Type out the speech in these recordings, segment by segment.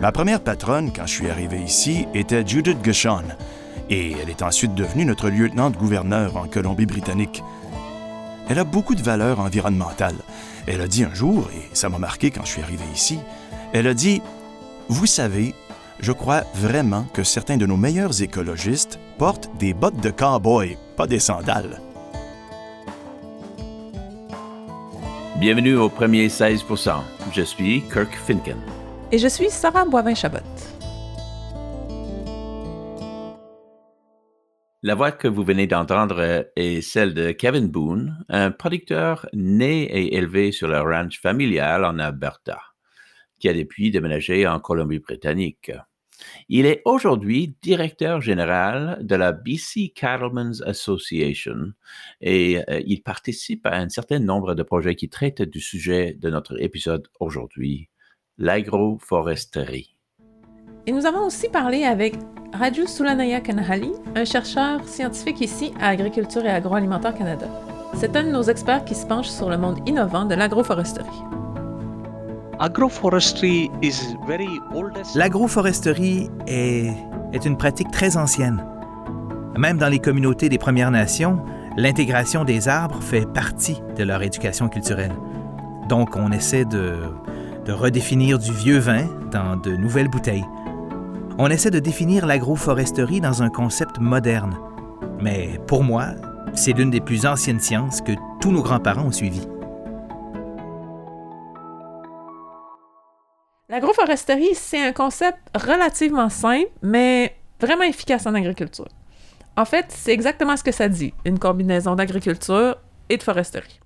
Ma première patronne, quand je suis arrivé ici, était Judith Gushon, et elle est ensuite devenue notre lieutenant-gouverneur en Colombie-Britannique. Elle a beaucoup de valeurs environnementales. Elle a dit un jour, et ça m'a marqué quand je suis arrivé ici, elle a dit Vous savez, je crois vraiment que certains de nos meilleurs écologistes portent des bottes de cow-boy, pas des sandales. Bienvenue au premier 16% Je suis Kirk Finken. Et je suis Sarah Boivin-Chabot. La voix que vous venez d'entendre est celle de Kevin Boone, un producteur né et élevé sur la ranch familiale en Alberta, qui a depuis déménagé en Colombie-Britannique. Il est aujourd'hui directeur général de la BC Cattlemen's Association et euh, il participe à un certain nombre de projets qui traitent du sujet de notre épisode aujourd'hui, l'agroforesterie. Et nous avons aussi parlé avec Raju Sulanaya Kanahali, un chercheur scientifique ici à Agriculture et Agroalimentaire Canada. C'est un de nos experts qui se penche sur le monde innovant de l'agroforesterie. L'agroforesterie est, une pratique très ancienne. Même dans les communautés des Premières Nations, l'intégration des arbres fait partie de leur éducation culturelle. Donc on essaie de redéfinir du vieux vin dans de nouvelles bouteilles. On essaie de définir l'agroforesterie dans un concept moderne. Mais pour moi, c'est l'une des plus anciennes sciences que tous nos grands-parents ont suivies. L'agroforesterie, c'est un concept relativement simple, mais vraiment efficace en agriculture. En fait, c'est exactement ce que ça dit, une combinaison d'agriculture et de foresterie.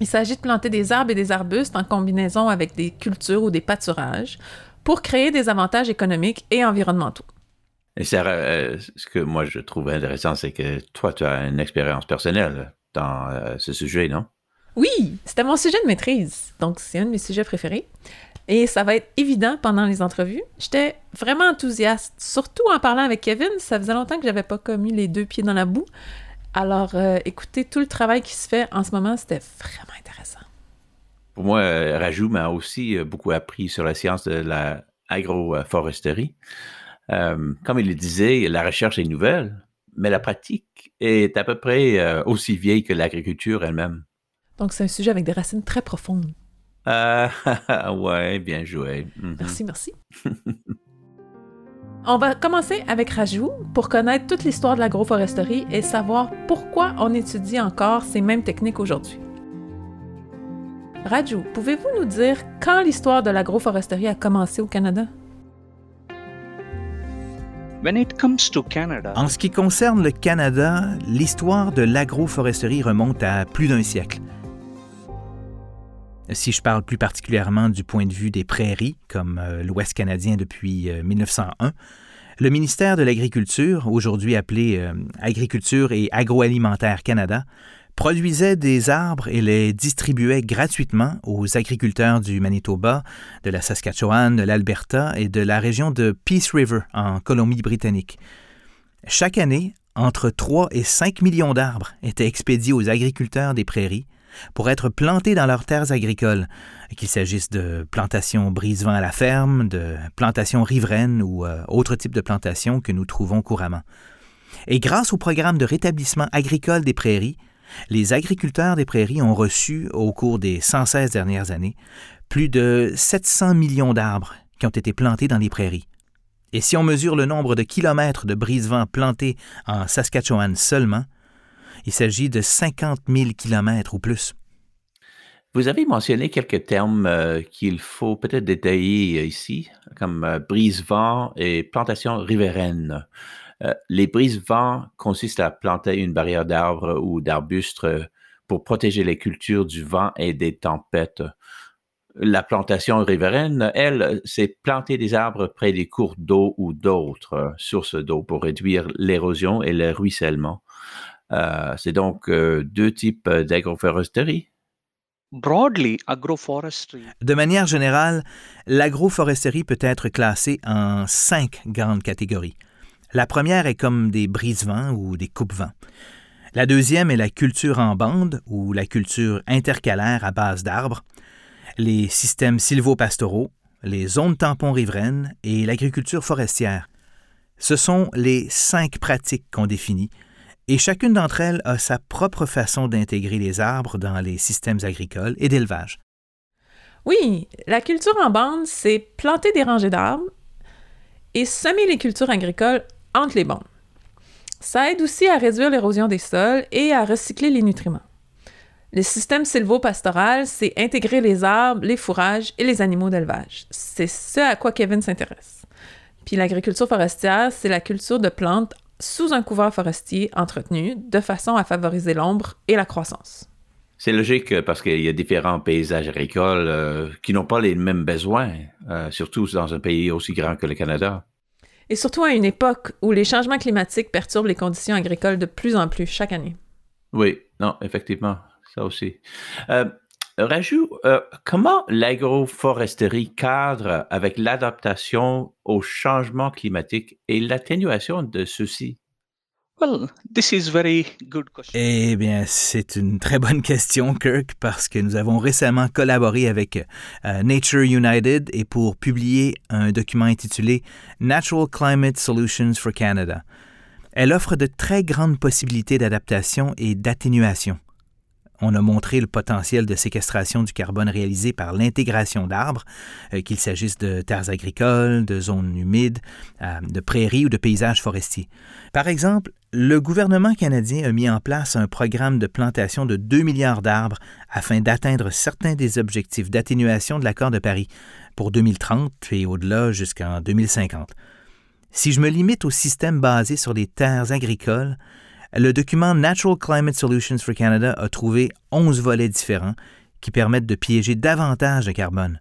Il s'agit de planter des arbres et des arbustes en combinaison avec des cultures ou des pâturages pour créer des avantages économiques et environnementaux. Et Sarah, euh, ce que moi je trouve intéressant, c'est que toi, tu as une expérience personnelle dans euh, ce sujet, non? Oui, c'était mon sujet de maîtrise, donc c'est un de mes sujets préférés. Et ça va être évident pendant les entrevues. J'étais vraiment enthousiaste, surtout en parlant avec Kevin. Ça faisait longtemps que j'avais pas commis les deux pieds dans la boue. Alors, euh, écoutez, tout le travail qui se fait en ce moment, c'était vraiment intéressant. Pour moi, euh, Rajou m'a aussi euh, beaucoup appris sur la science de l'agroforesterie. comme il le disait, la recherche est nouvelle, mais la pratique est à peu près aussi vieille que l'agriculture elle-même. Donc, c'est un sujet avec des racines très profondes. Ah, ouais, bien joué. Mhm. Merci, merci. on va commencer avec Rajou pour connaître toute l'histoire de l'agroforesterie et savoir pourquoi on étudie encore ces mêmes techniques aujourd'hui. Rajou, pouvez-vous nous dire quand l'histoire de l'agroforesterie a commencé au Canada? En ce qui concerne le Canada, l'histoire de l'agroforesterie remonte à plus d'un siècle. Si je parle plus particulièrement du point de vue des prairies, comme euh, l'Ouest canadien depuis 1901, euh, le ministère de l'Agriculture, aujourd'hui appelé euh, Agriculture et Agroalimentaire Canada, produisait des arbres et les distribuait gratuitement aux agriculteurs du Manitoba, de la Saskatchewan, de l'Alberta et de la région de Peace River en Colombie-Britannique. Chaque année, entre 3 et 5 millions d'arbres étaient expédiés aux agriculteurs des prairies pour être plantés dans leurs terres agricoles, qu'il s'agisse de plantations brise-vent à la ferme, de plantations riveraines ou euh, autres types de plantations que nous trouvons couramment. Et grâce au programme de rétablissement agricole des prairies, les agriculteurs des prairies ont reçu, au cours des 116 dernières années, plus de 700 millions d'arbres qui ont été plantés dans les prairies. Et si on mesure le nombre de kilomètres de brise-vent plantés en Saskatchewan seulement, il s'agit de 50 000 kilomètres ou plus. Vous avez mentionné quelques termes euh, qu'il faut peut-être détailler ici, comme euh, brise-vent et plantation riveraine. Euh, les brise-vent consistent à planter une barrière d'arbres ou d'arbustes pour protéger les cultures du vent et des tempêtes. La plantation riveraine, elle, c'est planter des arbres près des cours d'eau ou d'autres sources d'eau pour réduire l'érosion et le ruissellement. Euh, c'est donc euh, deux types euh, d'agroforesterie. De manière générale, l'agroforesterie peut être classée en cinq grandes catégories. La première est comme des brise-vents ou des coupe-vents. La deuxième est la culture en bande ou la culture intercalaire à base d'arbres. Les systèmes sylvopastoraux, les zones tampons riveraines et l'agriculture forestière. Ce sont les cinq pratiques qu'on définit, et chacune d'entre elles a sa propre façon d'intégrer les arbres dans les systèmes agricoles et d'élevage. Oui, la culture en bande, c'est planter des rangées d'arbres et semer les cultures agricoles entre les bandes. Ça aide aussi à réduire l'érosion des sols et à recycler les nutriments. Le système sylvo-pastoral, c'est intégrer les arbres, les fourrages et les animaux d'élevage. C'est ce à quoi Kevin s'intéresse. Puis l'agriculture forestière, c'est la culture de plantes sous un couvert forestier entretenu de façon à favoriser l'ombre et la croissance. C'est logique euh, parce qu'il y a différents paysages agricoles euh, qui n'ont pas les mêmes besoins, euh, surtout dans un pays aussi grand que le Canada. Et surtout à une époque où les changements climatiques perturbent les conditions agricoles de plus en plus chaque année. Oui, non, effectivement, ça aussi. Raju, comment l'agroforesterie cadre avec l'adaptation au changement climatique et l'atténuation de ceux-ci? Eh bien, c'est une très bonne question, Kirk, parce que nous avons récemment collaboré avec euh, Nature United et pour publier un document intitulé Natural Climate Solutions for Canada. Elle offre de très grandes possibilités d'adaptation et d'atténuation. On a montré le potentiel de séquestration du carbone réalisé par l'intégration d'arbres, euh, qu'il s'agisse de terres agricoles, de zones humides, euh, de prairies ou de paysages forestiers. Par exemple, le gouvernement canadien a mis en place un programme de plantation de 2 milliards d'arbres afin d'atteindre certains des objectifs d'atténuation de l'accord de Paris pour 2030 et au-delà jusqu'en 2050. Si je me limite au système basé sur les terres agricoles, le document Natural Climate Solutions for Canada a trouvé 11 volets différents qui permettent de piéger davantage de carbone.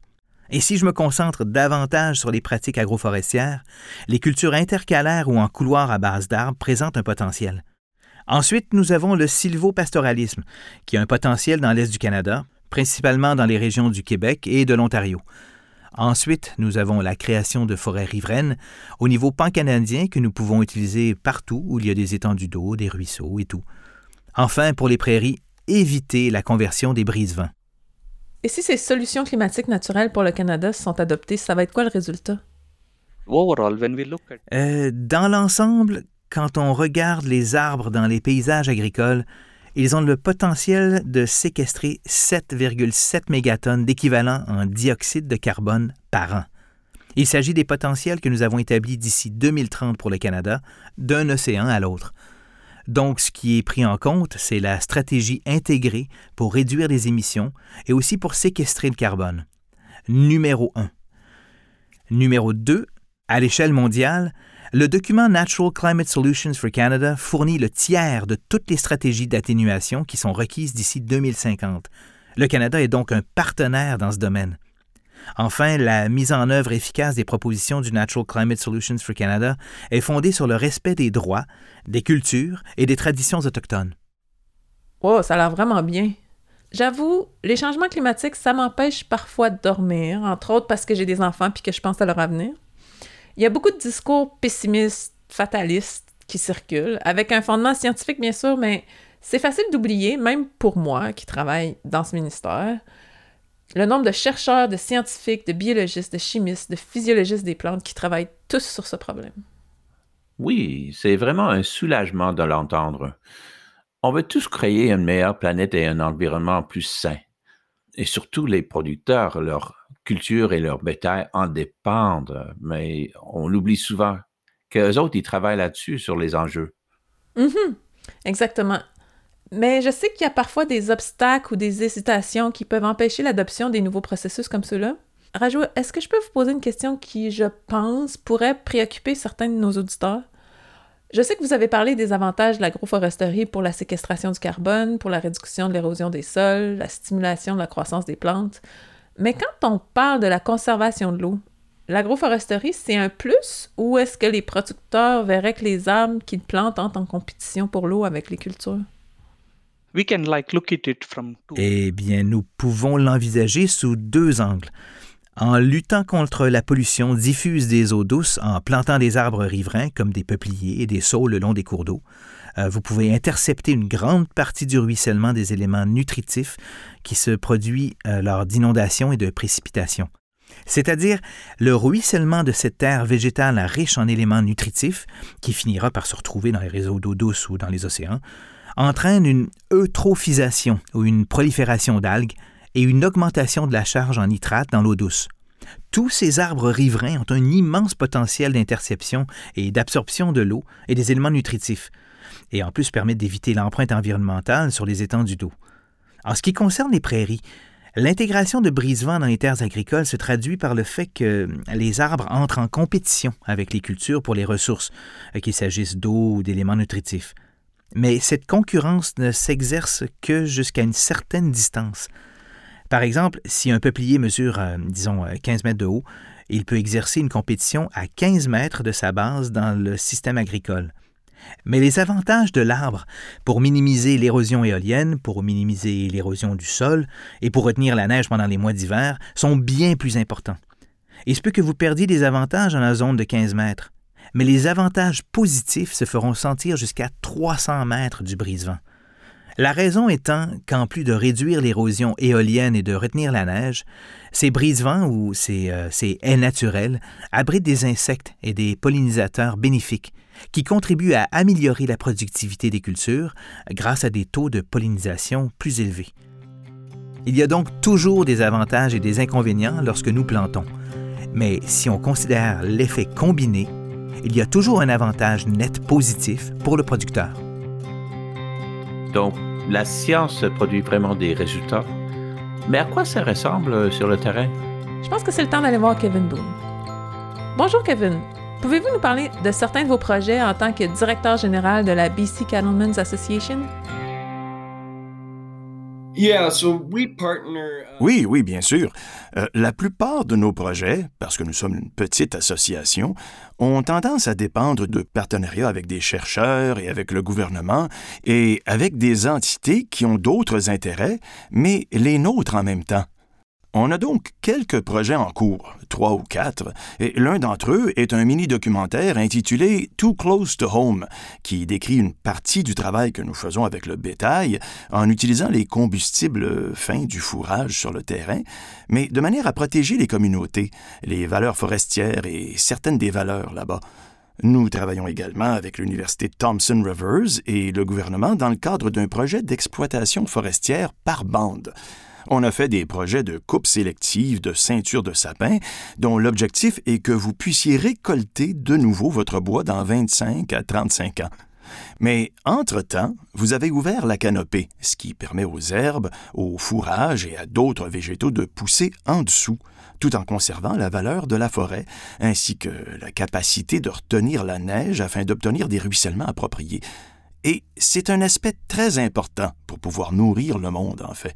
Et si je me concentre davantage sur les pratiques agroforestières, les cultures intercalaires ou en couloir à base d'arbres présentent un potentiel. Ensuite, nous avons le sylvopastoralisme, qui a un potentiel dans l'Est du Canada, principalement dans les régions du Québec et de l'Ontario. Ensuite, nous avons la création de forêts riveraines au niveau pan-canadien que nous pouvons utiliser partout où il y a des étendues d'eau, des ruisseaux et tout. Enfin, pour les prairies, éviter la conversion des brise-vents. Et si ces solutions climatiques naturelles pour le Canada sont adoptées, ça va être quoi le résultat? Euh, dans l'ensemble, quand on regarde les arbres dans les paysages agricoles, ils ont le potentiel de séquestrer 7,7 mégatonnes d'équivalent en dioxyde de carbone par an. Il s'agit des potentiels que nous avons établis d'ici 2030 pour le Canada, d'un océan à l'autre. Donc, ce qui est pris en compte, c'est la stratégie intégrée pour réduire les émissions et aussi pour séquestrer le carbone. Numéro 1. Numéro 2. À l'échelle mondiale, le document Natural Climate Solutions for Canada fournit le tiers de toutes les stratégies d'atténuation qui sont requises d'ici 2050. Le Canada est donc un partenaire dans ce domaine. Enfin, la mise en œuvre efficace des propositions du Natural Climate Solutions for Canada est fondée sur le respect des droits, des cultures et des traditions autochtones. Oh, ça a l'air vraiment bien. J'avoue, les changements climatiques, ça m'empêche parfois de dormir, entre autres parce que j'ai des enfants puis que je pense à leur avenir. Il y a beaucoup de discours pessimistes, fatalistes qui circulent, avec un fondement scientifique bien sûr, mais c'est facile d'oublier, même pour moi qui travaille dans ce ministère, le nombre de chercheurs, de scientifiques, de biologistes, de chimistes, de physiologistes des plantes qui travaillent tous sur ce problème. Oui, c'est vraiment un soulagement de l'entendre. On veut tous créer une meilleure planète et un environnement plus sain. Et surtout les producteurs, leur culture et leur bétail en dépendent, mais on oublie souvent qu'eux autres, ils travaillent là-dessus, sur les enjeux. Mm-hmm. Exactement. Mais je sais qu'il y a parfois des obstacles ou des hésitations qui peuvent empêcher l'adoption des nouveaux processus comme ceux-là. Rajou, est-ce que je peux vous poser une question qui, je pense, pourrait préoccuper certains de nos auditeurs? Je sais que vous avez parlé des avantages de l'agroforesterie pour la séquestration du carbone, pour la réduction de l'érosion des sols, la stimulation de la croissance des plantes. Mais quand on parle de la conservation de l'eau, l'agroforesterie, c'est un plus ou est-ce que les producteurs verraient que les arbres qu'ils plantent entrent en compétition pour l'eau avec les cultures? Eh bien, nous pouvons l'envisager sous deux angles. En luttant contre la pollution diffuse des eaux douces en plantant des arbres riverains comme des peupliers et des saules le long des cours d'eau, euh, vous pouvez intercepter une grande partie du ruissellement des éléments nutritifs qui se produit euh, lors d'inondations et de précipitations. c'est-à-dire le ruissellement de cette terre végétale riche en éléments nutritifs, qui finira par se retrouver dans les réseaux d'eau douce ou dans les océans, entraîne une eutrophisation ou une prolifération d'algues et une augmentation de la charge en nitrate dans l'eau douce. Tous ces arbres riverains ont un immense potentiel d'interception et d'absorption de l'eau et des éléments nutritifs, et en plus permettent d'éviter l'empreinte environnementale sur les étendues d'eau. En ce qui concerne les prairies, L'intégration de brise-vent dans les terres agricoles se traduit par le fait que les arbres entrent en compétition avec les cultures pour les ressources, qu'il s'agisse d'eau ou d'éléments nutritifs. Mais cette concurrence ne s'exerce que jusqu'à une certaine distance. Par exemple, si un peuplier mesure, euh, disons, 15 mètres de haut, il peut exercer une compétition à 15 mètres de sa base dans le système agricole. Mais les avantages de l'arbre pour minimiser l'érosion éolienne, pour minimiser l'érosion du sol et pour retenir la neige pendant les mois d'hiver sont bien plus importants. Il se peut que vous perdiez des avantages dans la zone de 15 mètres, mais les avantages positifs se feront sentir jusqu'à 300 mètres du brise-vent. La raison étant qu'en plus de réduire l'érosion éolienne et de retenir la neige, ces brise-vents ou ces, euh, ces haies naturelles abritent des insectes et des pollinisateurs bénéfiques qui contribue à améliorer la productivité des cultures grâce à des taux de pollinisation plus élevés. Il y a donc toujours des avantages et des inconvénients lorsque nous plantons, mais si on considère l'effet combiné, il y a toujours un avantage net positif pour le producteur. Donc, la science produit vraiment des résultats. Mais à quoi ça ressemble sur le terrain? Je pense que c'est le temps d'aller voir Kevin Boone. Bonjour Kevin, Pouvez-vous nous parler de certains de vos projets en tant que directeur général de la BC Cattlemen's Association? Uh, oui, oui, bien sûr. Euh, la plupart de nos projets, parce que nous sommes une petite association, ont tendance à dépendre de partenariats avec des chercheurs et avec le gouvernement et avec des entités qui ont d'autres intérêts, mais les nôtres en même temps. On a donc quelques projets en cours, trois ou quatre, et l'un d'entre eux est un mini-documentaire intitulé Too Close to Home, qui décrit une partie du travail que nous faisons avec le bétail en utilisant les combustibles fins du fourrage sur le terrain, mais de manière à protéger les communautés, les valeurs forestières et certaines des valeurs là-bas. Nous travaillons également avec l'Université Thomson Rivers et le gouvernement dans le cadre d'un projet d'exploitation forestière par bande. On a fait des projets de coupe sélective de ceintures de sapin dont l'objectif est que vous puissiez récolter de nouveau votre bois dans 25 à 35 ans. Mais entre-temps, vous avez ouvert la canopée, ce qui permet aux herbes, aux fourrages et à d'autres végétaux de pousser en dessous, tout en conservant la valeur de la forêt, ainsi que la capacité de retenir la neige afin d'obtenir des ruissellements appropriés. Et c'est un aspect très important pour pouvoir nourrir le monde, en fait.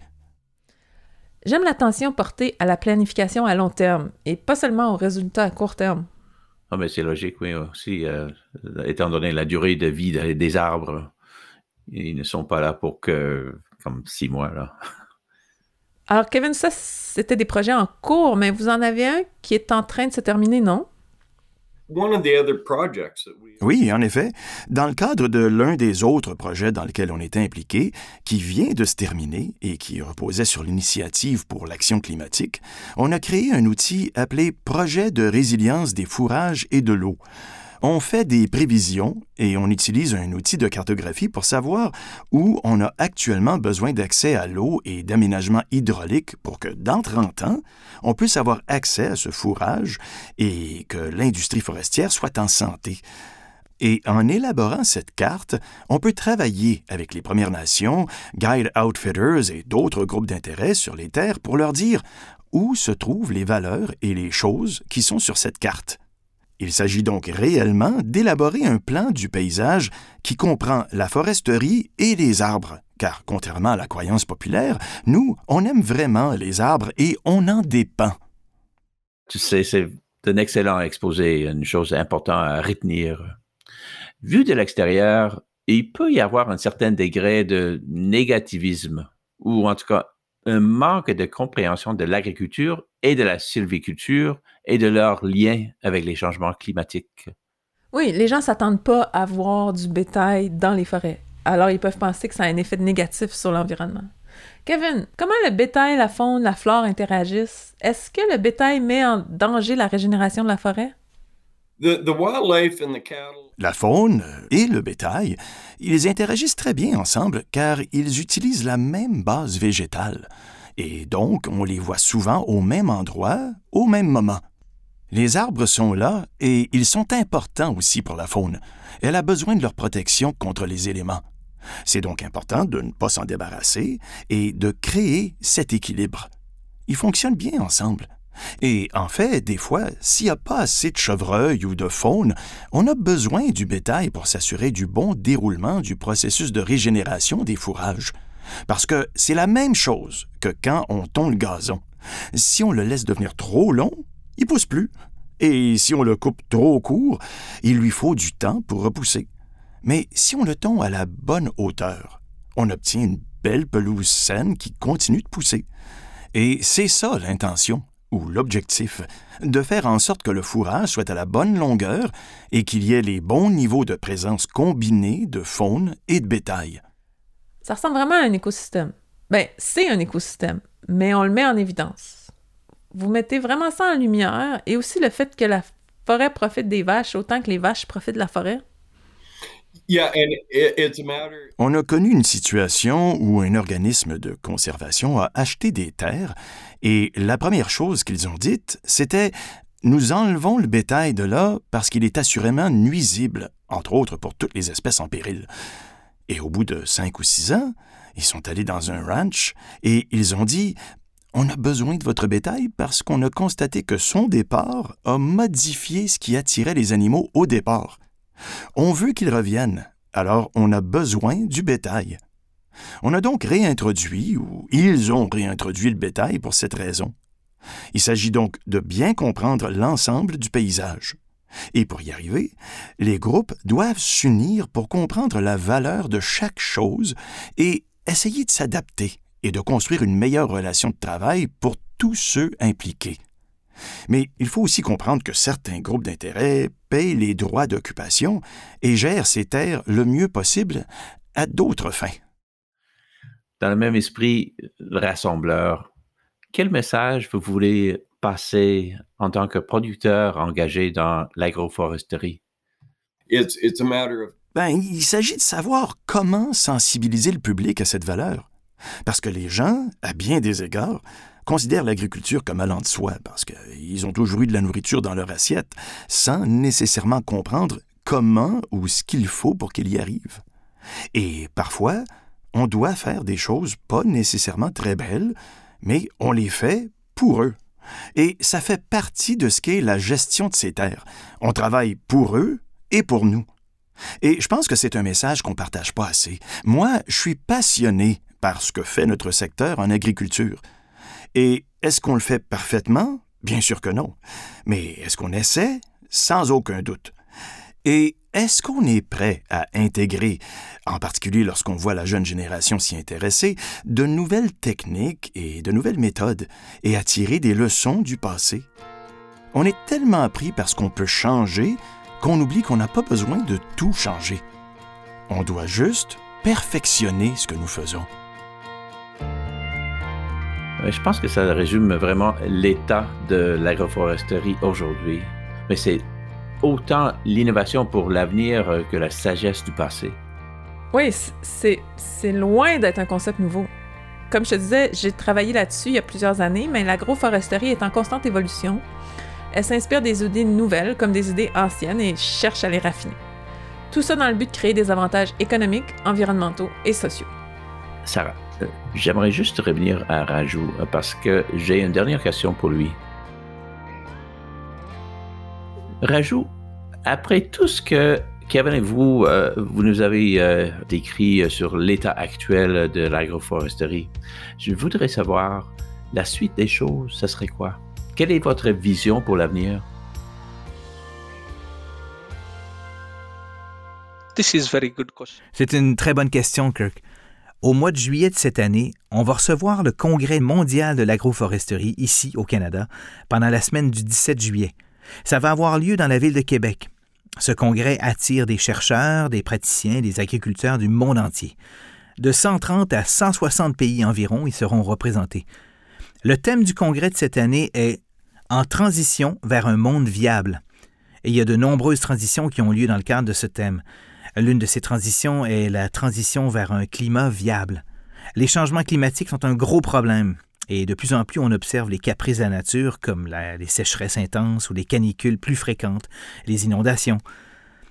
J'aime l'attention portée à la planification à long terme et pas seulement aux résultats à court terme. Ah, mais c'est logique, oui, aussi. Euh, étant donné la durée de vie des arbres, ils ne sont pas là pour que, comme six mois, là. Alors, Kevin, ça, c'était des projets en cours, mais vous en avez un qui est en train de se terminer, non? Oui, en effet. Dans le cadre de l'un des autres projets dans lesquels on était impliqué, qui vient de se terminer et qui reposait sur l'initiative pour l'action climatique, on a créé un outil appelé Projet de résilience des fourrages et de l'eau. On fait des prévisions et on utilise un outil de cartographie pour savoir où on a actuellement besoin d'accès à l'eau et d'aménagement hydraulique pour que dans 30 ans, on puisse avoir accès à ce fourrage et que l'industrie forestière soit en santé. Et en élaborant cette carte, on peut travailler avec les Premières Nations, Guide Outfitters et d'autres groupes d'intérêt sur les terres pour leur dire où se trouvent les valeurs et les choses qui sont sur cette carte. Il s'agit donc réellement d'élaborer un plan du paysage qui comprend la foresterie et les arbres, car contrairement à la croyance populaire, nous, on aime vraiment les arbres et on en dépend. Tu sais, c'est un excellent exposé, une chose importante à retenir. Vu de l'extérieur, il peut y avoir un certain degré de négativisme, ou en tout cas un manque de compréhension de l'agriculture et de la sylviculture et de leur lien avec les changements climatiques. Oui, les gens s'attendent pas à voir du bétail dans les forêts. Alors, ils peuvent penser que ça a un effet négatif sur l'environnement. Kevin, comment le bétail, la faune, la flore interagissent? Est-ce que le bétail met en danger la régénération de la forêt? La faune et le bétail, ils interagissent très bien ensemble car ils utilisent la même base végétale. Et donc, on les voit souvent au même endroit, au même moment. Les arbres sont là et ils sont importants aussi pour la faune. Elle a besoin de leur protection contre les éléments. C'est donc important de ne pas s'en débarrasser et de créer cet équilibre. Ils fonctionnent bien ensemble. Et en fait, des fois, s'il n'y a pas assez de chevreuils ou de faune, on a besoin du bétail pour s'assurer du bon déroulement du processus de régénération des fourrages. Parce que c'est la même chose que quand on tond le gazon. Si on le laisse devenir trop long, il pousse plus. Et si on le coupe trop court, il lui faut du temps pour repousser. Mais si on le tond à la bonne hauteur, on obtient une belle pelouse saine qui continue de pousser. Et c'est ça l'intention, ou l'objectif, de faire en sorte que le fourrage soit à la bonne longueur et qu'il y ait les bons niveaux de présence combinés de faune et de bétail. Ça ressemble vraiment à un écosystème. Ben, c'est un écosystème, mais on le met en évidence. Vous mettez vraiment ça en lumière et aussi le fait que la forêt profite des vaches autant que les vaches profitent de la forêt. On a connu une situation où un organisme de conservation a acheté des terres et la première chose qu'ils ont dite, c'était Nous enlevons le bétail de là parce qu'il est assurément nuisible, entre autres pour toutes les espèces en péril. Et au bout de cinq ou six ans, ils sont allés dans un ranch et ils ont dit On a besoin de votre bétail parce qu'on a constaté que son départ a modifié ce qui attirait les animaux au départ. On veut qu'ils reviennent, alors on a besoin du bétail. On a donc réintroduit, ou ils ont réintroduit le bétail pour cette raison. Il s'agit donc de bien comprendre l'ensemble du paysage. Et pour y arriver, les groupes doivent s'unir pour comprendre la valeur de chaque chose et essayer de s'adapter et de construire une meilleure relation de travail pour tous ceux impliqués. Mais il faut aussi comprendre que certains groupes d'intérêt payent les droits d'occupation et gèrent ces terres le mieux possible à d'autres fins. Dans le même esprit rassembleur, quel message vous voulez passer en tant que producteur engagé dans l'agroforesterie? Ben, il s'agit de savoir comment sensibiliser le public à cette valeur. Parce que les gens, à bien des égards, considèrent l'agriculture comme allant de soi, parce qu'ils ont toujours eu de la nourriture dans leur assiette, sans nécessairement comprendre comment ou ce qu'il faut pour qu'il y arrive. Et parfois, on doit faire des choses pas nécessairement très belles, mais on les fait pour eux. Et ça fait partie de ce qu'est la gestion de ces terres. On travaille pour eux et pour nous. Et je pense que c'est un message qu'on ne partage pas assez. Moi, je suis passionné par ce que fait notre secteur en agriculture. Et est-ce qu'on le fait parfaitement? Bien sûr que non. Mais est-ce qu'on essaie? Sans aucun doute. Et est-ce qu'on est prêt à intégrer, en particulier lorsqu'on voit la jeune génération s'y intéresser, de nouvelles techniques et de nouvelles méthodes et à tirer des leçons du passé? On est tellement appris par ce qu'on peut changer qu'on oublie qu'on n'a pas besoin de tout changer. On doit juste perfectionner ce que nous faisons. Je pense que ça résume vraiment l'état de l'agroforesterie aujourd'hui. Mais c'est autant l'innovation pour l'avenir euh, que la sagesse du passé. Oui, c'est loin d'être un concept nouveau. Comme je te disais, j'ai travaillé là-dessus il y a plusieurs années, mais l'agroforesterie est en constante évolution. Elle s'inspire des idées nouvelles comme des idées anciennes et cherche à les raffiner. Tout ça dans le but de créer des avantages économiques, environnementaux et sociaux. Sarah, euh, j'aimerais juste revenir à Rajou euh, parce que j'ai une dernière question pour lui. Rajou, après tout ce que Kevin et vous, euh, vous nous avez décrit sur l'état actuel de l'agroforesterie, je voudrais savoir la suite des choses, ce serait quoi? Quelle est votre vision pour l'avenir? C'est une très bonne question, Kirk. Au mois de juillet de cette année, on va recevoir le Congrès mondial de l'agroforesterie ici au Canada pendant la semaine du 17 juillet. Ça va avoir lieu dans la ville de Québec. Ce congrès attire des chercheurs, des praticiens, des agriculteurs du monde entier. De 130 à 160 pays environ y seront représentés. Le thème du congrès de cette année est En transition vers un monde viable. Et il y a de nombreuses transitions qui ont lieu dans le cadre de ce thème. L'une de ces transitions est la transition vers un climat viable. Les changements climatiques sont un gros problème. Et de plus en plus, on observe les caprices de la nature, comme les sécheresses intenses ou les canicules plus fréquentes, les inondations.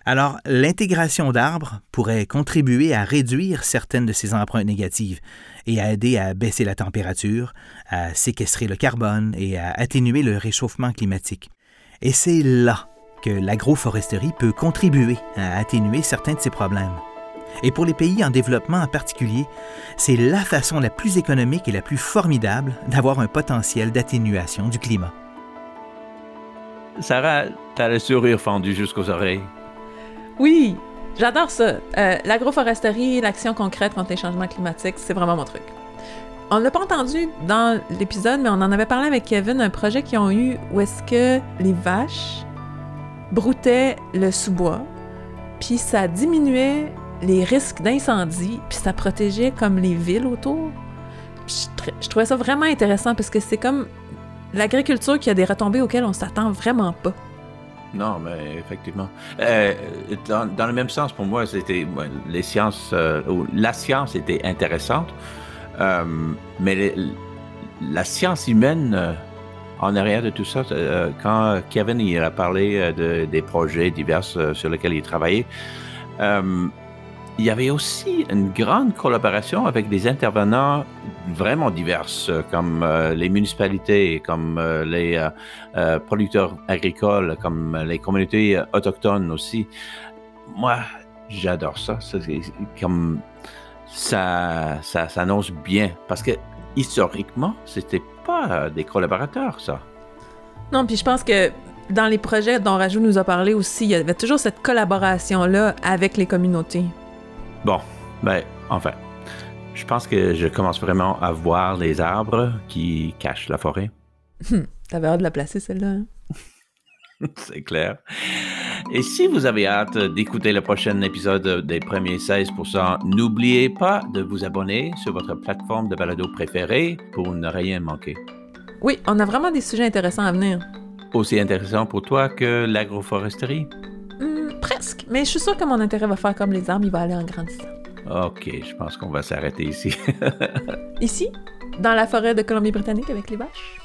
Alors, l'intégration d'arbres pourrait contribuer à réduire certaines de ces empreintes négatives et à aider à baisser la température, à séquestrer le carbone et à atténuer le réchauffement climatique. Et c'est là que l'agroforesterie peut contribuer à atténuer certains de ces problèmes. Et pour les pays en développement en particulier, c'est la façon la plus économique et la plus formidable d'avoir un potentiel d'atténuation du climat. Sarah, t'as le sourire fendu jusqu'aux oreilles. Oui, j'adore ça. Euh, l'agroforesterie, l'action concrète contre les changements climatiques, c'est vraiment mon truc. On l'a pas entendu dans l'épisode, mais on en avait parlé avec Kevin, un projet qu'ils ont eu où est-ce que les vaches broutaient le sous-bois, puis ça diminuait les risques d'incendie, puis ça protégeait comme les villes autour. Je, trouvais ça vraiment intéressant parce que c'est comme l'agriculture qui a des retombées auxquelles on s'attend vraiment pas. Non, mais effectivement. Euh, dans, le même sens, pour moi, c'était les sciences, euh, la science était intéressante, euh, mais la science humaine en arrière de tout ça, quand Kevin il a parlé de, des projets divers sur lesquels il travaillait, il y avait aussi une grande collaboration avec des intervenants vraiment divers, comme euh, les municipalités, comme euh, les euh, producteurs agricoles, comme les communautés autochtones aussi. Moi, j'adore ça. comme ça, ça s'annonce bien parce que historiquement, c'était pas des collaborateurs, ça. Non, puis je pense que dans les projets dont Rajou nous a parlé aussi, il y avait toujours cette collaboration-là avec les communautés. Bon, ben, enfin, je pense que je commence vraiment à voir les arbres qui cachent la forêt. Hmm, t'avais hâte de la placer, celle-là. Hein? C'est clair. Et si vous avez hâte d'écouter le prochain épisode des premiers 16%, n'oubliez pas de vous abonner sur votre plateforme de balado préférée pour ne rien manquer. Oui, on a vraiment des sujets intéressants à venir. Aussi intéressants pour toi que l'agroforesterie? presque. Mais je suis sûre que mon intérêt va faire comme les arbres, il va aller en grandissant. OK, je pense qu'on va s'arrêter ici. ici? Dans la forêt de Colombie-Britannique avec les vaches?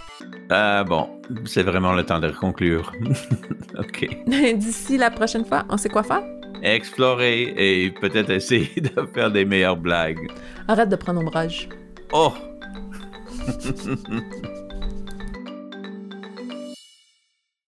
Ah bon, c'est vraiment le temps de conclure. OK. D'ici la prochaine fois, on sait quoi faire? Explorer et peut-être essayer de faire des meilleures blagues. Arrête de prendre ombrage. Oh!